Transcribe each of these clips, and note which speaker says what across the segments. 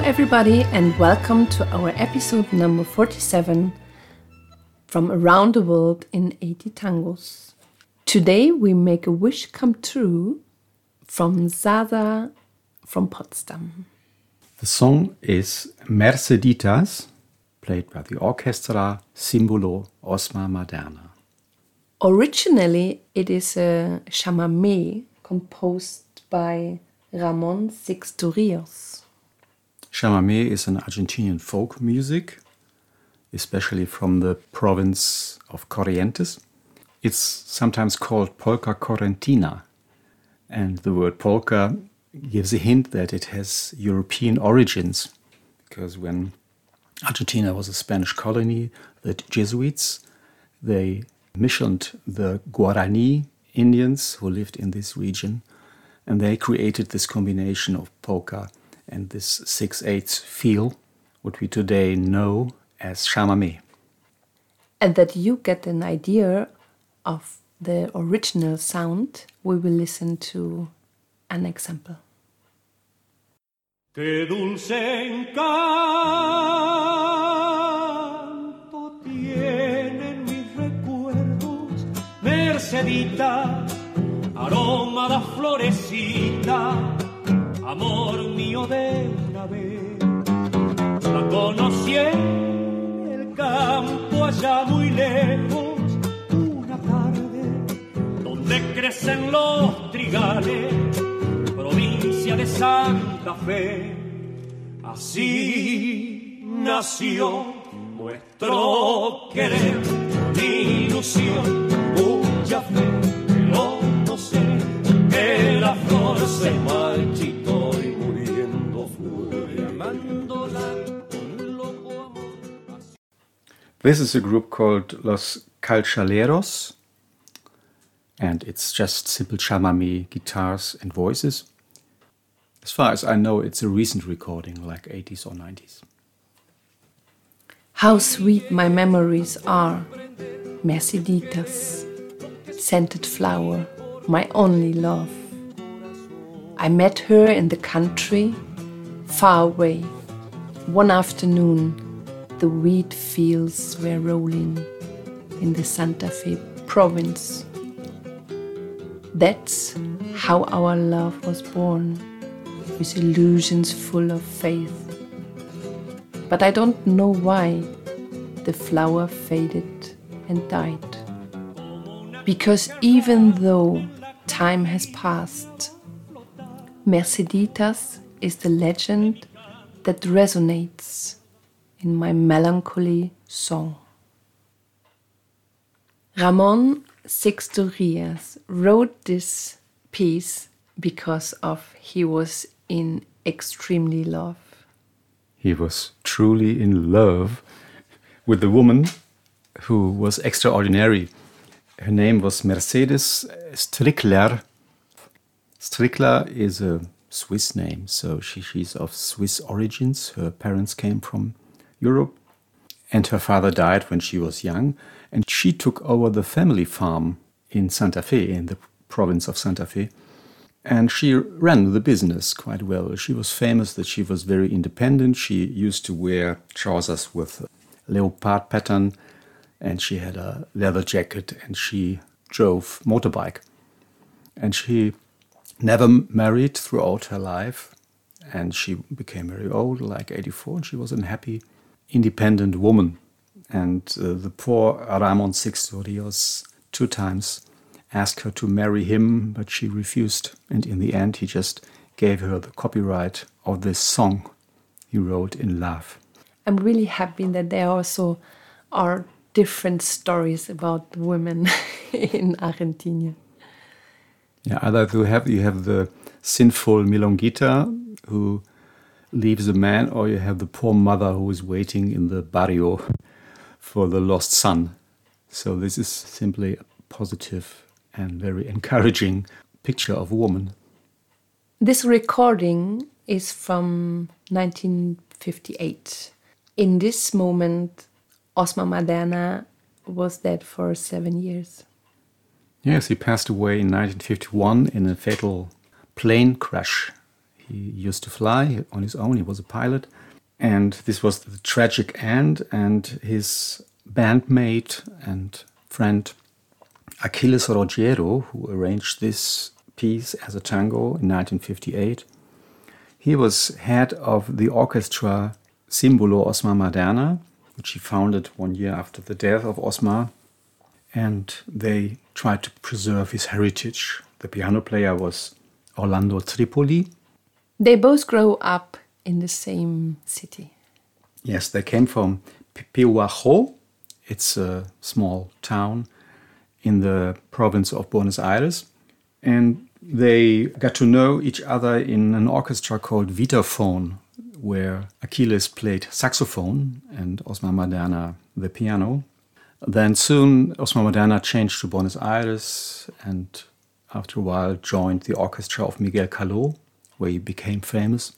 Speaker 1: everybody, and welcome to our episode number 47 from around the world in 80 tangos. Today we make a wish come true from Zaza from Potsdam.
Speaker 2: The song is Merceditas, played by the orchestra Simbolo Osmar Maderna.
Speaker 1: Originally, it is a chamamé composed by Ramon Sixto
Speaker 2: Chamamé is an Argentinian folk music, especially from the province of Corrientes. It's sometimes called polka correntina, and the word polka gives a hint that it has European origins, because when Argentina was a Spanish colony, the Jesuits they missioned the Guarani Indians who lived in this region, and they created this combination of polka and this 6 8 feel, what we today know as chamamé.
Speaker 1: And that you get an idea of the original sound, we will listen to an example.
Speaker 3: Qué dulce encanto tienen mis recuerdos, Mercedita, aroma de florecita, amor mío de una vez. La conocí en el campo allá muy lejos, una tarde donde crecen los trigales provincia de Santa Fe. Así nació nuestro querer, ilusión,
Speaker 2: This is a group called Los Chalchaleros, and it's just simple chamamé guitars and voices. As far as I know, it's a recent recording, like 80s or 90s.
Speaker 1: How sweet my memories are, Merceditas, scented flower, my only love. I met her in the country, far away. One afternoon, the wheat fields were rolling in the Santa Fe province. That's how our love was born, with illusions full of faith. But I don't know why the flower faded and died. Because even though time has passed, Merceditas is the legend that resonates in my melancholy song. Ramon Sixto Rios wrote this piece because of he was in extremely love.
Speaker 2: He was truly in love with the woman who was extraordinary. Her name was Mercedes Strickler. Strickler is a Swiss name, so she, she's of Swiss origins. Her parents came from Europe, and her father died when she was young. And she took over the family farm in Santa Fe, in the province of Santa Fe. And she ran the business quite well. She was famous that she was very independent. She used to wear trousers with leopard pattern, and she had a leather jacket, and she drove motorbike. And she never married throughout her life, and she became very old, like 84, and she was a happy, independent woman. And uh, the poor Ramon Sixto Rios two times asked her to marry him, but she refused. And in the end, he just gave her the copyright of this song he wrote in love.
Speaker 1: I'm really happy that there also are different stories about women in Argentina.
Speaker 2: Yeah, either you have you have the sinful milonguita who leaves a man, or you have the poor mother who is waiting in the barrio for the lost son. So this is simply a positive and very encouraging picture of a woman.
Speaker 1: This recording is from 1958. In this moment, Osmar Maderna was dead for seven years.
Speaker 2: Yes, he passed away in 1951 in a fatal plane crash. He used to fly on his own, he was a pilot, And this was the tragic end, and his bandmate and friend Achilles Roggero, who arranged this piece as a tango in 1958, he was head of the orchestra Simbolo Osmar Maderna, which he founded one year after the death of Osmar. And they tried to preserve his heritage. The piano player was Orlando Trípodi.
Speaker 1: They both grow up in the same city.
Speaker 2: Yes, they came from Pehuajó. It's a small town in the province of Buenos Aires. And they got to know each other in an orchestra called Vitaphone, where Achilles played saxophone and Osmar Maderna the piano. Then soon Osmar Maderna changed to Buenos Aires and after a while joined the orchestra of Miguel Caló, where he became famous.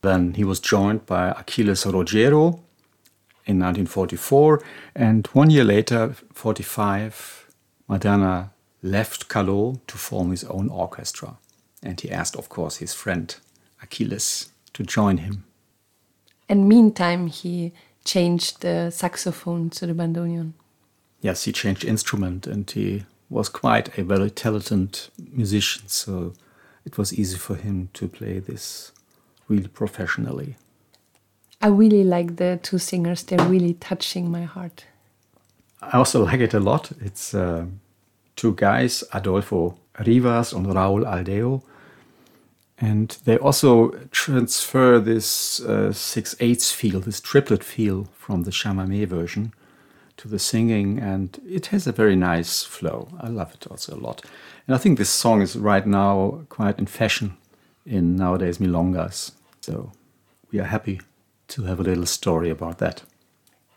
Speaker 2: Then he was joined by Achilles Roggero in 1944, and one year later, 45, Maderna left Caló to form his own orchestra. And he asked, of course, his friend Achilles to join him.
Speaker 1: And meantime, he changed the saxophone to the bandoneon.
Speaker 2: Yes, he changed instrument and he was quite a very talented musician, so it was easy for him to play this really professionally.
Speaker 1: I really like the two singers, they're really touching my heart.
Speaker 2: I also like it a lot. It's uh, two guys, Adolfo Rivas and Raúl Aldao. And they also transfer this uh, six eighths feel, this triplet feel from the chamamé version to the singing, and it has a very nice flow. I love it also a lot. And I think this song is right now quite in fashion in nowadays milongas. So we are happy to have a little story about that.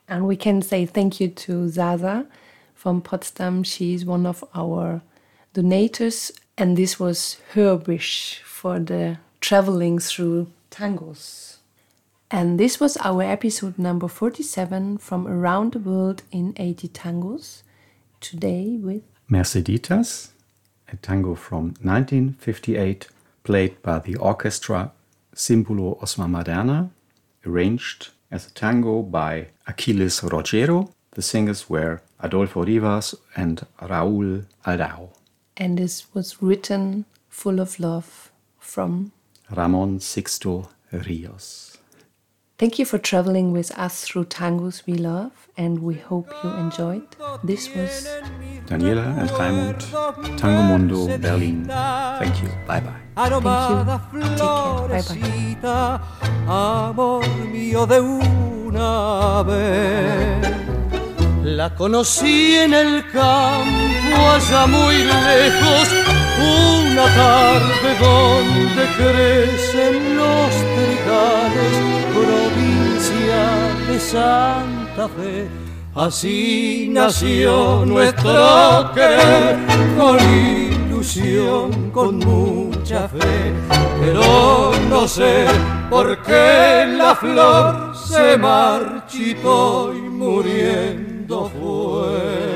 Speaker 1: And we can say thank you to Zaza from Potsdam. She's one of our donators, and this was her wish for the traveling through tangos. And this was our episode number 47 from Around the World in 80 Tangos. Today with
Speaker 2: Merceditas, a tango from 1958, played by the orchestra Simbolo Osmar Maderna, arranged as a tango by Achilles Roggero. The singers were Adolfo Rivas and Raúl Aldao.
Speaker 1: And this was written full of love from
Speaker 2: Ramon Sixto Rios.
Speaker 1: Thank you for traveling with us through tangos we love, and we hope you enjoyed. This was
Speaker 2: Daniela and Raimund, Tango Mundo, Berlin. Thank you. Bye bye.
Speaker 1: Aromada florecita,
Speaker 4: amor mío de una vez. La conocí en el campo allá muy lejos, una tarde donde crecen los trigales, provincia de Santa Fe. Así nació nuestro querer con ilusión, con mucha fe, pero no sé por qué la flor se marchitó y muriendo fue.